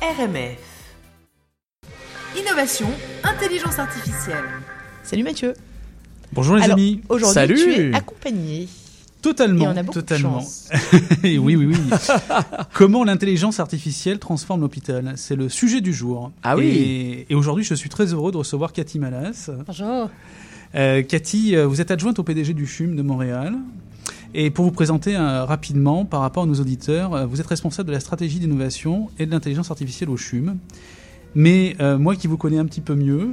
RMF. Innovation, intelligence artificielle. Salut Mathieu. Bonjour les Alors, amis. Aujourd'hui, tu es accompagné. Totalement. Et on a beaucoup de totalement. chance. oui, oui, oui. Comment l'intelligence artificielle transforme l'hôpital? C'est le sujet du jour. Ah oui. Et, et aujourd'hui, je suis très heureux de recevoir Cathy Malas. Bonjour. Euh, Cathy, euh, vous êtes adjointe au PDG du CHUM de Montréal. Et pour vous présenter euh, rapidement par rapport à nos auditeurs, euh, vous êtes responsable de la stratégie d'innovation et de l'intelligence artificielle au CHUM. Mais euh, moi qui vous connais un petit peu mieux,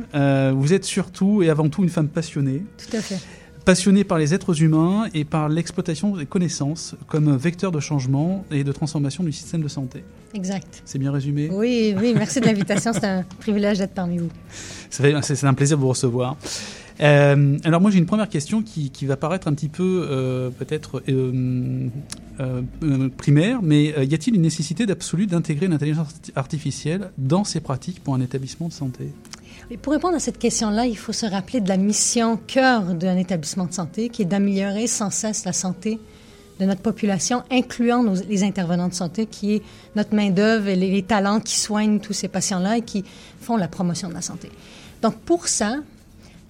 vous êtes surtout et avant tout une femme passionnée. Tout à fait. passionné par les êtres humains et par l'exploitation des connaissances comme vecteur de changement et de transformation du système de santé. Exact. C'est bien résumé Oui, oui, merci de l'invitation. C'est un privilège d'être parmi vous. C'est un plaisir de vous recevoir. Euh, alors moi j'ai une première question qui, qui va paraître un petit peu euh, peut-être euh, primaire, mais y a-t-il une nécessité d'absolu d'intégrer l'intelligence arti- artificielle dans ses pratiques pour un établissement de santé? Pour répondre à cette question-là, il faut se rappeler de la mission cœur d'un établissement de santé, qui est d'améliorer sans cesse la santé de notre population, incluant les intervenants de santé, qui est notre main-d'œuvre et les talents qui soignent tous ces patients-là et qui font la promotion de la santé. Donc, pour ça,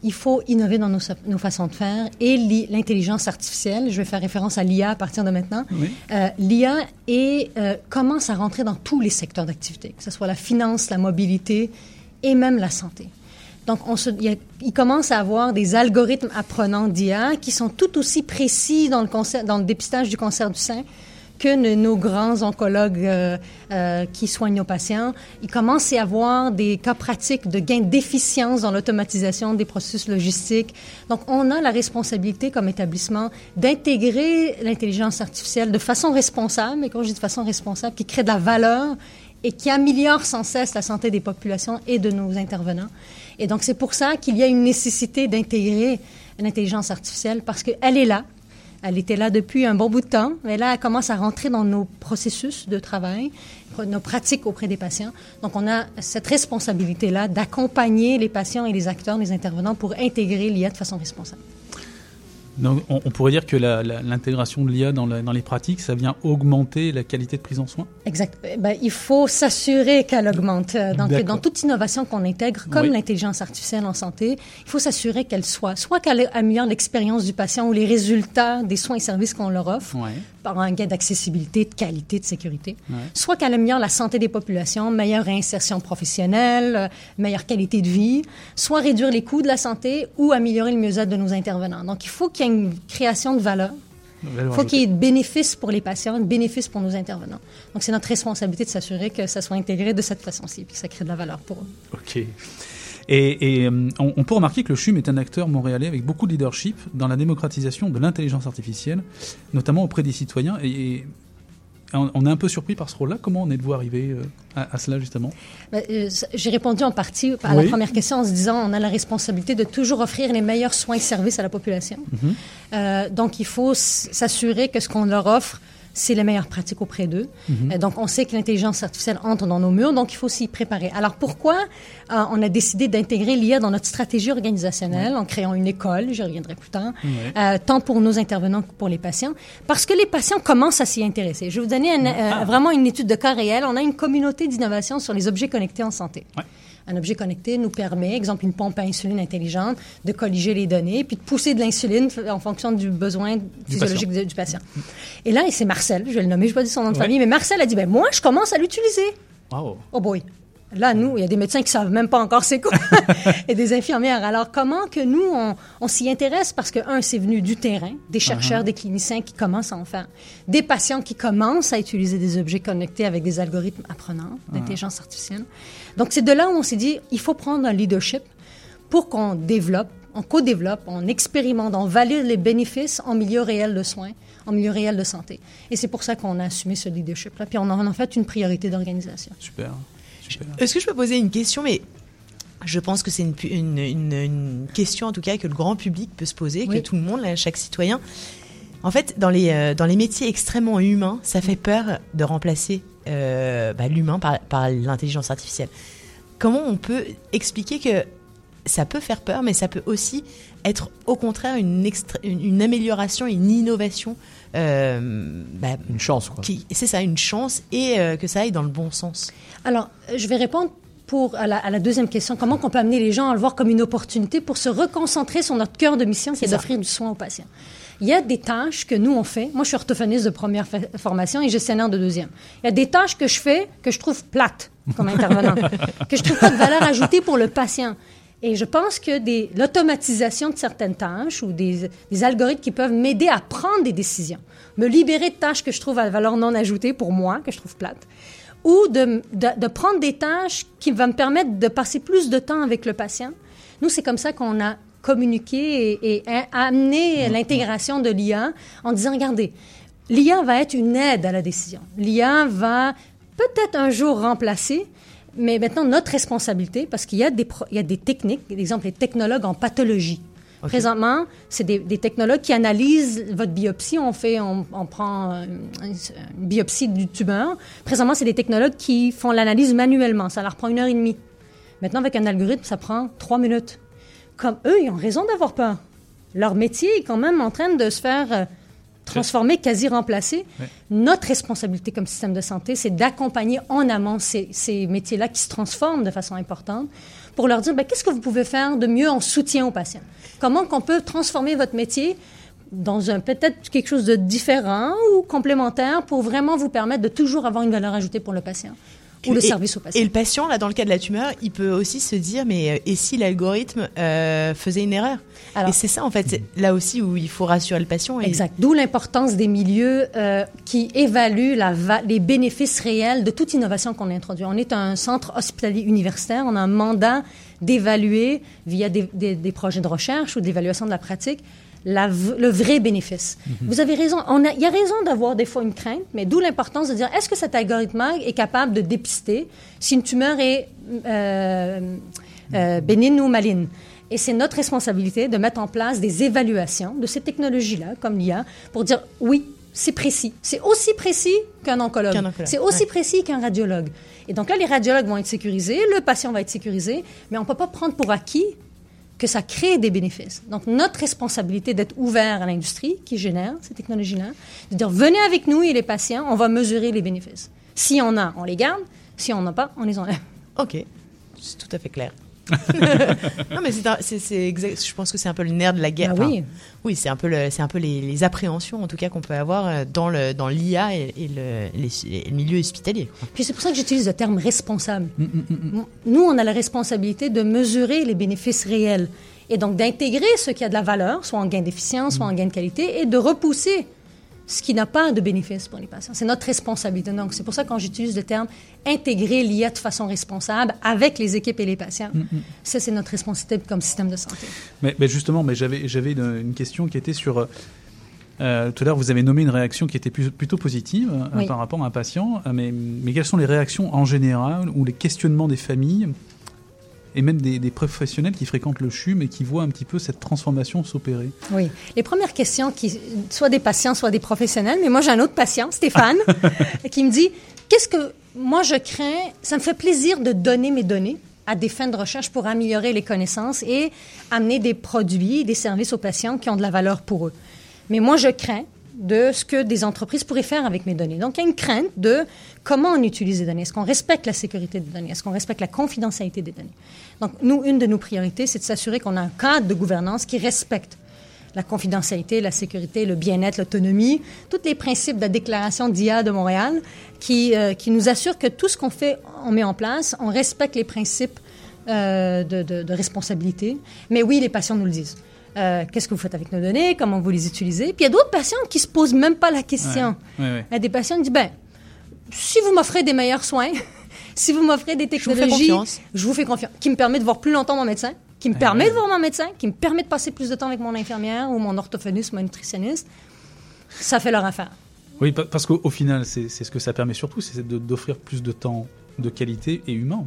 il faut innover dans nos, façons de faire et l'i- l'intelligence artificielle. Je vais faire référence à l'IA à partir de maintenant. Oui. Euh, L'IA euh, commence à rentrer dans tous les secteurs d'activité, que ce soit la finance, la mobilité et même la santé. Donc, on se, il, y a- il commence à avoir des algorithmes apprenants d'IA qui sont tout aussi précis dans le, cancer- dans le dépistage du cancer du sein que nos grands oncologues euh, euh, qui soignent nos patients. Il commence à y avoir des cas pratiques de gain d'efficience dans l'automatisation des processus logistiques. Donc, on a la responsabilité comme établissement d'intégrer l'intelligence artificielle de façon responsable, et quand je dis de façon responsable, qui crée de la valeur et qui améliore sans cesse la santé des populations et de nos intervenants. Et donc, c'est pour ça qu'il y a une nécessité d'intégrer l'intelligence artificielle parce qu'elle est là. Elle était là depuis un bon bout de temps, mais là, elle commence à rentrer dans nos processus de travail, nos pratiques auprès des patients. Donc, on a cette responsabilité-là d'accompagner les patients et les acteurs, les intervenants pour intégrer l'IA de façon responsable. Donc, on, on pourrait dire que l'intégration de l'IA dans, les pratiques, ça vient augmenter la qualité de prise en soin? Exact. Eh Ben, il faut s'assurer qu'elle augmente. Euh, Donc, D'accord. dans toute innovation qu'on intègre, comme Oui. l'intelligence artificielle en santé, il faut s'assurer qu'elle soit, soit qu'elle améliore l'expérience du patient ou les résultats des soins et services qu'on leur offre Ouais. par un gain d'accessibilité, de qualité, de sécurité, Ouais. soit qu'elle améliore la santé des populations, meilleure réinsertion professionnelle, euh, meilleure qualité de vie, soit réduire les coûts de la santé ou améliorer le mieux-être de nos intervenants. Donc, il faut qu'il y ait une création de valeur. Il faut qu'il y ait de bénéfices pour les patients, de bénéfices pour nos intervenants. Donc, c'est notre responsabilité de s'assurer que ça soit intégré de cette façon-ci, puis que ça crée de la valeur pour eux. Ok. Et, et, euh, on, on peut remarquer que le CHUM est un acteur montréalais avec beaucoup de leadership dans la démocratisation de l'intelligence artificielle, notamment auprès des citoyens. Et, et on, on est un peu surpris par ce rôle-là. Comment en êtes-vous arrivé euh, à, à cela, justement? Ben, euh, J'ai répondu en partie à Oui. la première question en se disant on a la responsabilité de toujours offrir les meilleurs soins et services à la population. Mhm. Euh, donc, il faut s'assurer que ce qu'on leur offre, c'est les meilleures pratiques auprès d'eux. Mhm. Euh, donc, on sait que l'intelligence artificielle entre dans nos murs, donc il faut s'y préparer. Alors, pourquoi euh, on a décidé d'intégrer l'IA dans notre stratégie organisationnelle en créant une école, j'y reviendrai plus tard, Ouais. euh, tant pour nos intervenants que pour les patients, parce que les patients commencent à s'y intéresser. Je vais vous donner un- euh, vraiment une étude de cas réel. On a une communauté d'innovation sur les objets connectés en santé. Ouais. Un objet connecté nous permet, exemple une pompe à insuline intelligente, de colliger les données, puis de pousser de l'insuline en fonction du besoin physiologique patient. de- du patient. Et là, et c'est Marcel, je vais le nommer, je ne vais pas dire son nom de Ouais. famille, mais Marcel a dit, ben moi, je commence à l'utiliser. Wow. Oh boy. Là, nous, il y a des médecins qui savent même pas encore c'est quoi, et des infirmières. Alors, comment que nous, on, on s'y intéresse? Parce que, un, c'est venu du terrain, des chercheurs, des cliniciens qui commencent à en faire, des patients qui commencent à utiliser des objets connectés avec des algorithmes apprenants d'intelligence artificielle. Donc, c'est de là où on s'est dit, il faut prendre un leadership pour qu'on développe, on co-développe, on expérimente, on valide les bénéfices en milieu réel de soins, en milieu réel de santé. Et c'est pour ça qu'on a assumé ce leadership-là, puis on en a fait une priorité d'organisation. Super. Est-ce que je peux poser une question Mais je pense que c'est une, pu- une, une- une question en tout cas que le grand public peut se poser, Oui. que tout le monde, là, chaque citoyen. En fait, dans les, euh, dans les métiers extrêmement humains, ça fait peur de remplacer euh, bah, l'humain par, par l'intelligence artificielle. Comment on peut expliquer que ça peut faire peur, mais ça peut aussi être au contraire une, extra- une, une amélioration, une innovation. euh, bah, Une chance, quoi. c'est ça, une chance et euh, que ça aille dans le bon sens. Alors, euh, je vais répondre pour, à, la, à la deuxième question. Comment on peut amener les gens à le voir comme une opportunité pour se reconcentrer sur notre cœur de mission, qui est d'offrir du soin aux patients? Il y a des tâches que nous, on fait. Moi, je suis orthophoniste de première formation et gestionnaire de deuxième. Il y a des tâches que je fais que je trouve plates comme intervenant, que je trouve pas de valeur ajoutée pour le patient. Et je pense que l'automatisation de certaines tâches ou des, des algorithmes qui peuvent m'aider à prendre des décisions, me libérer de tâches que je trouve à valeur non ajoutée pour moi, que je trouve plates, ou de, de, de prendre des tâches qui vont me permettre de passer plus de temps avec le patient. Nous, c'est comme ça qu'on a communiqué et, amené l'intégration de l'IA en disant, regardez, l'IA va être une aide à la décision. L'IA va peut-être un jour remplacer, mais maintenant notre responsabilité, parce qu'il y a des, pro- il y a des techniques, par exemple les technologues en pathologie. Présentement, c'est des, des technologues qui analysent votre biopsie. On fait, on, on prend euh, une biopsie du tumeur. Présentement, c'est des technologues qui font l'analyse manuellement. Ça leur prend une heure et demie. Maintenant, avec un algorithme, ça prend trois minutes. Comme eux, ils ont raison d'avoir peur. Leur métier est quand même en train de se faire euh, transformer, quasi remplacer. Notre responsabilité comme système de santé, c'est d'accompagner en amont ces, ces métiers-là qui se transforment de façon importante pour leur dire ben, qu'est-ce que vous pouvez faire de mieux en soutien aux patients? Comment qu'on peut transformer votre métier dans un peut-être quelque chose de différent ou complémentaire pour vraiment vous permettre de toujours avoir une valeur ajoutée pour le patient? Ou le Et- service au patient. Et le patient, là, dans le cas de la tumeur, il peut aussi se dire, mais euh, et si l'algorithme euh, faisait une erreur? Alors- Et c'est ça, en fait, là aussi où il faut rassurer le patient. Et Exact. D'où l'importance des milieux euh, qui évaluent la va- les bénéfices réels de toute innovation qu'on introduit. On est un centre hospitalier universitaire. On a un mandat d'évaluer via des, des- des projets de recherche ou d'évaluation de la pratique la le vrai bénéfice. Vous avez raison. On a- Il y a raison d'avoir des fois une crainte, mais d'où l'importance de dire est-ce que cet algorithme est capable de dépister si une tumeur est euh, euh, bénigne ou maligne? Et c'est notre responsabilité de mettre en place des évaluations de ces technologies-là, comme l'IA, pour dire oui, c'est précis. C'est aussi précis qu'un oncologue. Qu'un oncologue, C'est aussi ouais. précis qu'un radiologue. Et donc là, les radiologues vont être sécurisés, le patient va être sécurisé, mais on ne peut pas prendre pour acquis que ça crée des bénéfices. Donc, notre responsabilité d'être ouvert à l'industrie qui génère ces technologies-là, de dire venez avec nous et les patients, on va mesurer les bénéfices. Si on a, on les garde. Si on n'a pas, on les enlève. Ok, c'est tout à fait clair. Non, mais c'est un- c'est c'est exact. Je pense que c'est un peu le nerf de la guerre. Ah oui. Enfin, oui, c'est un peu, le- c'est un peu les, les appréhensions, en tout cas, qu'on peut avoir euh, dans le dans l'IA et, et le, les- le milieu hospitalier. Puis c'est pour ça que j'utilise le terme responsable. Nous, on a la responsabilité de mesurer les bénéfices réels et donc d'intégrer ce qui a de la valeur, soit en gain d'efficience, soit en gain de qualité, et de repousser ce qui n'a pas de bénéfice pour les patients. C'est notre responsabilité. Donc, c'est pour ça que quand j'utilise le terme intégrer l'IA de façon responsable avec les équipes et les patients, ça, c'est notre responsabilité comme système de santé. Mais, mais justement, mais j'avais une, une question qui était sur. euh, tout à l'heure, vous avez nommé une réaction qui était plus- plutôt positive euh, Oui. par rapport à un patient. euh, mais, mais quelles sont les réactions en général ou les questionnements des familles et même des, des professionnels qui fréquentent le CHUM et qui voient un petit peu cette transformation s'opérer Oui. Les premières questions, qui, soit des patients, soit des professionnels, mais moi j'ai un autre patient, Stéphane, qui me dit Qu'est-ce que moi je crains Ça me fait plaisir de donner mes données à des fins de recherche pour améliorer les connaissances et amener des produits, des services aux patients qui ont de la valeur pour eux. Mais moi je crains de ce que des entreprises pourraient faire avec mes données. Donc, il y a une crainte de comment on utilise les données. Est-ce qu'on respecte la sécurité des données? Est-ce qu'on respecte la confidentialité des données? Donc, nous, une de nos priorités, c'est de s'assurer qu'on a un cadre de gouvernance qui respecte la confidentialité, la sécurité, le bien-être, l'autonomie, tous les principes de la déclaration d'IA de Montréal qui, euh, qui nous assurent que tout ce qu'on fait, on met en place, on respecte les principes euh, de responsabilité. Mais oui, les patients nous le disent. Euh, Qu'est-ce que vous faites avec nos données? Comment vous les utilisez? Puis il y a d'autres patients qui se posent même pas la question. Ouais, ouais, ouais. Il y a des patients qui disent, ben, si vous m'offrez des meilleurs soins, si vous m'offrez des vous fais technologies, confiance. je vous fais confiance, qui me permet de voir plus longtemps mon médecin, qui me permet de voir mon médecin, qui me permet de passer plus de temps avec mon infirmière ou mon orthophoniste, mon nutritionniste, ça fait leur affaire. Oui, pa- parce qu'au au final, c'est c'est ce que ça permet surtout, c'est d'offrir plus de temps de qualité et humain.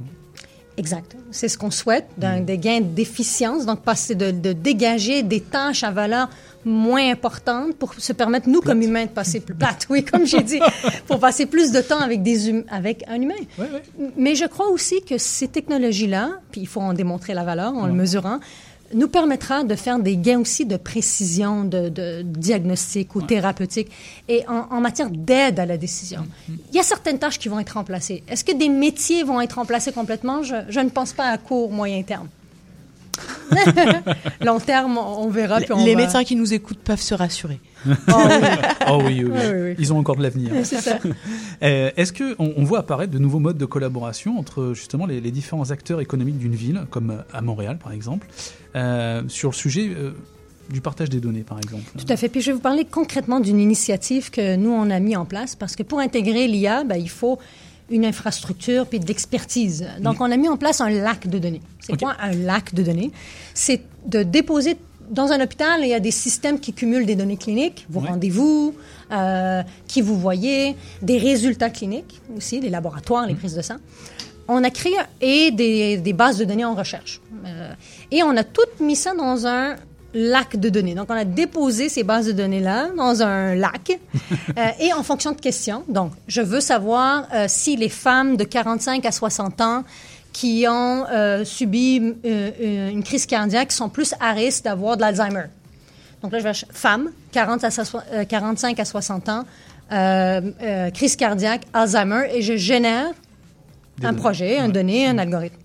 Exact. C'est ce qu'on souhaite, d'un, des gains d'efficience, donc passer de, de dégager des tâches à valeur moins importante pour se permettre, nous, comme humains, de passer plus plate, oui, comme j'ai dit, pour passer plus de temps avec, des hum- avec un humain. Ouais, ouais. Mais je crois aussi que ces technologies-là, puis il faut en démontrer la valeur en le mesurant, nous permettra de faire des gains aussi de précision, de, de diagnostic ou thérapeutique, et en, en matière d'aide à la décision. Il y a certaines tâches qui vont être remplacées. Est-ce que des métiers vont être remplacés complètement? Je, je ne pense pas à court, moyen terme. Long terme, on verra. puis on Les va- médecins qui nous écoutent peuvent se rassurer. Oh, oui. Oh oui, oui, oui. Oui, oui, oui. Ils ont encore de l'avenir. C'est ça. Euh, Est-ce que on, on voit apparaître de nouveaux modes de collaboration entre justement les, les différents acteurs économiques d'une ville, comme euh, à Montréal par exemple, euh, sur le sujet euh, du partage des données par exemple? Tout à fait. Puis je vais vous parler concrètement d'une initiative que nous, on a mis en place parce que pour intégrer l'IA, ben, il faut une infrastructure puis de l'expertise. Donc, on a mis en place un lac de données. C'est quoi un lac de données? C'est de déposer dans un hôpital, il y a des systèmes qui cumulent des données cliniques, vos Ouais. rendez-vous, euh, qui vous voyez, des résultats cliniques aussi, des laboratoires, les prises de sang. On a créé et des, des bases de données en recherche. Euh, et on a tout mis ça dans un lac de données. Donc, on a déposé ces bases de données-là dans un lac euh, et en fonction de questions. Donc, je veux savoir euh, si les femmes de 45 à 60 ans qui ont euh, subi une crise cardiaque sont plus à risque d'avoir de l'Alzheimer. Donc là, je vais femmes, 40 à so- euh, 45 à 60 ans, crise cardiaque, Alzheimer, et je génère Des un données. projet, un Ouais. donné, un algorithme.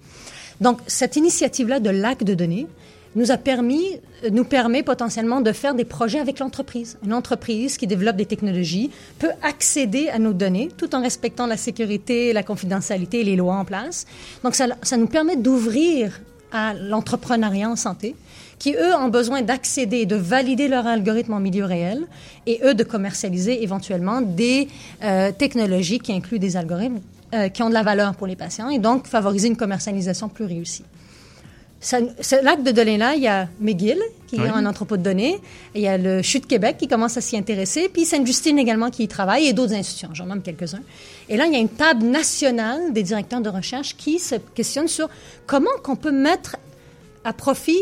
Donc, cette initiative-là de lac de données nous a permis, euh, nous permet potentiellement de faire des projets avec l'entreprise. Une entreprise qui développe des technologies peut accéder à nos données tout en respectant la sécurité, la confidentialité et les lois en place. Donc, ça, ça nous permet d'ouvrir à l'entrepreneuriat en santé, qui, eux, ont besoin d'accéder et de valider leur algorithme en milieu réel, et eux, de commercialiser éventuellement des euh, technologies qui incluent des algorithmes euh, qui ont de la valeur pour les patients, et donc favoriser une commercialisation plus réussie. Ce lac de données-là, il y a McGill, qui Oui. est un entrepôt de données, et il y a le CHU de Québec qui commence à s'y intéresser, puis Sainte-Justine également qui y travaille, et d'autres institutions, j'en nomme quelques-uns. Et là, il y a une table nationale des directeurs de recherche qui se questionne sur comment qu'on peut mettre à profit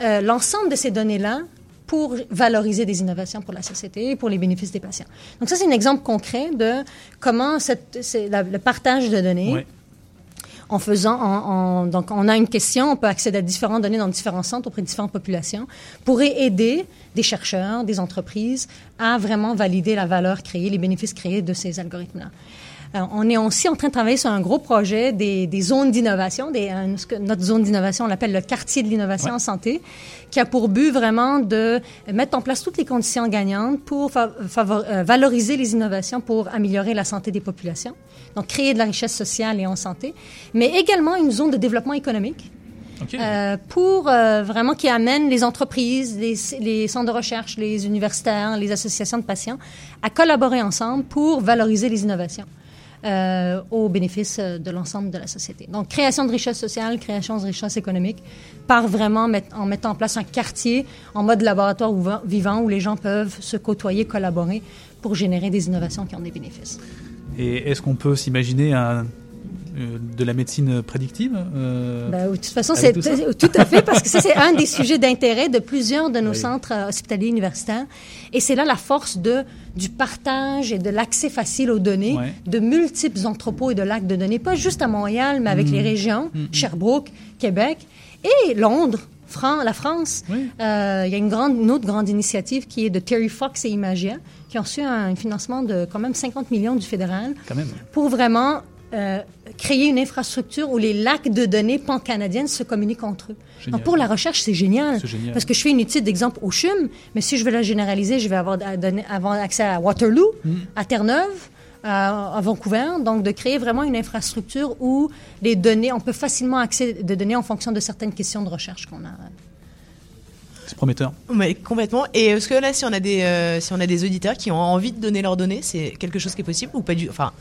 euh, l'ensemble de ces données-là pour valoriser des innovations pour la société et pour les bénéfices des patients. Donc ça, c'est un exemple concret de comment cette, c'est la- le partage de données Ouais. En faisant, en, en- donc on a une question, on peut accéder à différentes données dans différents centres auprès de différentes populations, pourrait aider des chercheurs, des entreprises à vraiment valider la valeur créée, les bénéfices créés de ces algorithmes-là. Euh, on est aussi en train de travailler sur un gros projet des, des zones d'innovation. Des, que notre zone d'innovation, on l'appelle le quartier de l'innovation Ouais. en santé, qui a pour but vraiment de mettre en place toutes les conditions gagnantes pour euh, valoriser les innovations pour améliorer la santé des populations. Donc, créer de la richesse sociale et en santé, mais également une zone de développement économique euh, pour euh, vraiment qui amène les entreprises, les, les centres de recherche, les universitaires, les associations de patients à collaborer ensemble pour valoriser les innovations euh, au bénéfice euh, de l'ensemble de la société. Donc, création de richesse sociale, création de richesse économique, par vraiment en mettant en place un quartier en mode laboratoire vivant où les gens peuvent se côtoyer, collaborer pour générer des innovations qui ont des bénéfices. Et est-ce qu'on peut s'imaginer un- de la médecine prédictive euh, Ben, de toute façon, c'est tout à fait, parce que ça, c'est un des sujets d'intérêt de plusieurs de nos Oui. centres euh, hospitaliers universitaires. Et c'est là la force de, du partage et de l'accès facile aux données Ouais. de multiples entrepôts et de lacs de données, pas juste à Montréal, mais avec Mm. les régions, Sherbrooke, Québec et Londres. La France, Oui. Euh, il y a une, grande, une autre grande initiative qui est de Terry Fox et Imagia, qui ont reçu un financement de quand même 50 millions du fédéral Quand même. pour vraiment euh, créer une infrastructure où les lacs de données pan-canadiennes se communiquent entre eux. Génial. Donc pour la recherche, c'est génial. C'est génial. Parce que je fais une étude d'exemple au CHUM, mais si je veux la généraliser, je vais avoir, à donner- avoir accès à Waterloo, Mm. à Terre-Neuve, à, à Vancouver. Donc de créer vraiment une infrastructure où les données, on peut facilement accéder de données en fonction de certaines questions de recherche qu'on a. C'est prometteur. Ouais, complètement. Et est-ce que là, si on a des, euh, si on a des auditeurs qui ont envie de donner leurs données, c'est quelque chose qui est possible ou pas du Enfin,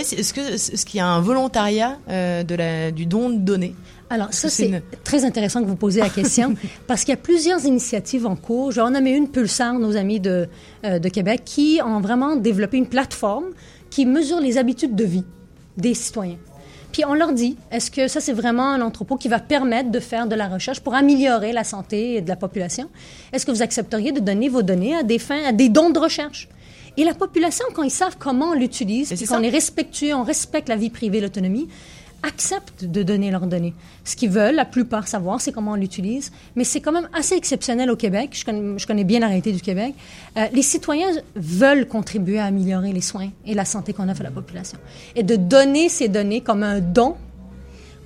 est-ce que est-ce qu'il y a un volontariat euh, de la du don de données? Alors, ça, C'est une- très intéressant que vous posiez la question parce qu'il y a plusieurs initiatives en cours. Je vais en nommer une, Pulsar, nos amis de, euh, de Québec, qui ont vraiment développé une plateforme qui mesure les habitudes de vie des citoyens. Puis on leur dit, est-ce que ça c'est vraiment un entrepôt qui va permettre de faire de la recherche pour améliorer la santé de la population? Est-ce que vous accepteriez de donner vos données à des fins, à des dons de recherche? Et la population, quand ils savent comment on l'utilise, puis qu'on est respectueux, on respecte la vie privée, l'autonomie, acceptent de donner leurs données. Ce qu'ils veulent, la plupart, savoir, c'est comment on l'utilise. Mais c'est quand même assez exceptionnel au Québec. Je connais, je connais bien la réalité du Québec. Euh, les citoyens veulent contribuer à améliorer les soins et la santé qu'on offre à la population. Et de donner ces données comme un don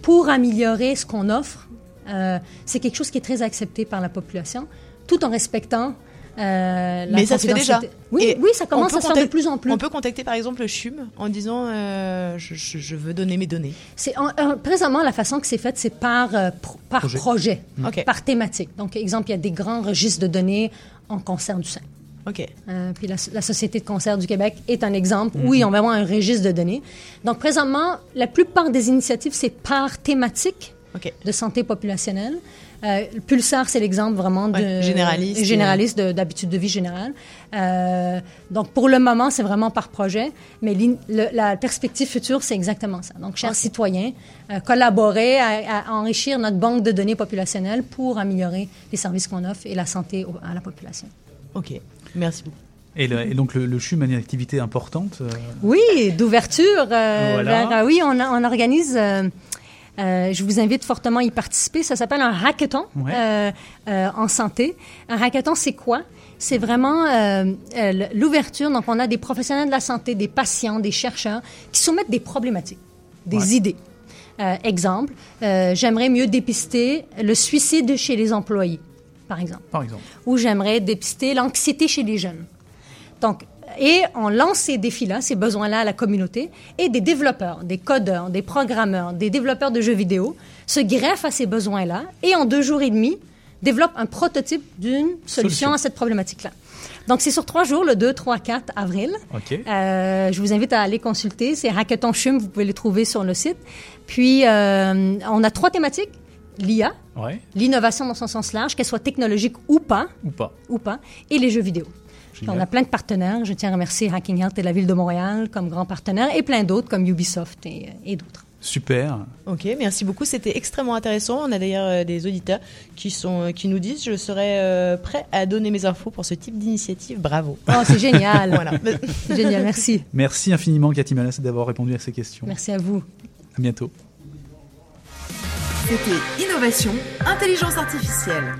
pour améliorer ce qu'on offre, euh, c'est quelque chose qui est très accepté par la population, tout en respectant euh, Mais ça se fait déjà. Oui, Et oui, ça commence à se faire de contact- plus en plus. On peut contacter par exemple le CHUM en disant euh, je, je- je veux donner mes données. C'est en- en- présentement la façon que c'est fait, c'est par euh, pro- par Projet. projet, Ok. par thématique. Donc, exemple, il y a des grands registres de données en cancer du sein. Ok. Euh, puis la, la Société de cancer du Québec est un exemple. Oui, on va avoir un registre de données. Donc, présentement, la plupart des initiatives, c'est par thématique de santé populationnelle. Euh, le Pulsar, c'est l'exemple vraiment de Ouais, généraliste. généraliste de- d'habitude de vie générale. Euh, donc, pour le moment, c'est vraiment par projet, mais le- la perspective future, c'est exactement ça. Donc, chers citoyens, euh, collaborer à, à enrichir notre banque de données populationnelles pour améliorer les services qu'on offre et la santé au- à la population. Ok. Merci beaucoup. Et, le- et donc le, le CHUM a une activité importante. euh, Oui, d'ouverture. euh, Voilà. vers- euh, oui, on, a- on organise. euh, euh, je vous invite fortement à y participer. Ça s'appelle un hackathon Ouais. euh, euh, en santé. Un hackathon, c'est quoi? C'est vraiment euh, euh, l'ouverture. Donc, on a des professionnels de la santé, des patients, des chercheurs qui soumettent des problématiques, des Ouais. idées. Euh, exemple, j'aimerais mieux dépister le suicide chez les employés, par exemple par exemple. où j'aimerais dépister l'anxiété chez les jeunes. Donc, et on lance ces défis-là, ces besoins-là à la communauté, et des développeurs, des codeurs, des programmeurs, des développeurs de jeux vidéo se greffent à ces besoins-là et en deux jours et demi développent un prototype d'une solution, Solution. à cette problématique-là. Donc, c'est sur trois jours, le 2, 3, 4 avril. Euh, je vous invite à aller consulter. C'est Hackathon Chum, vous pouvez les trouver sur le site. Puis, euh, on a trois thématiques. L'IA, Ouais. l'innovation dans son sens large, qu'elle soit technologique ou pas, Ou pas. ou pas, et les jeux vidéo. On a plein de partenaires. Je tiens à remercier Hacking Health et la Ville de Montréal comme grands partenaires, et plein d'autres comme Ubisoft et, et d'autres. Super. Ok, merci beaucoup. C'était extrêmement intéressant. On a d'ailleurs euh, des auditeurs qui sont euh, qui nous disent je serais euh, prêt à donner mes infos pour ce type d'initiative. Bravo. Oh, c'est génial. Voilà. C'est génial, merci. Merci infiniment, Cathy Malas, d'avoir répondu à ces questions. Merci à vous. À bientôt. C'était Innovation, Intelligence Artificielle.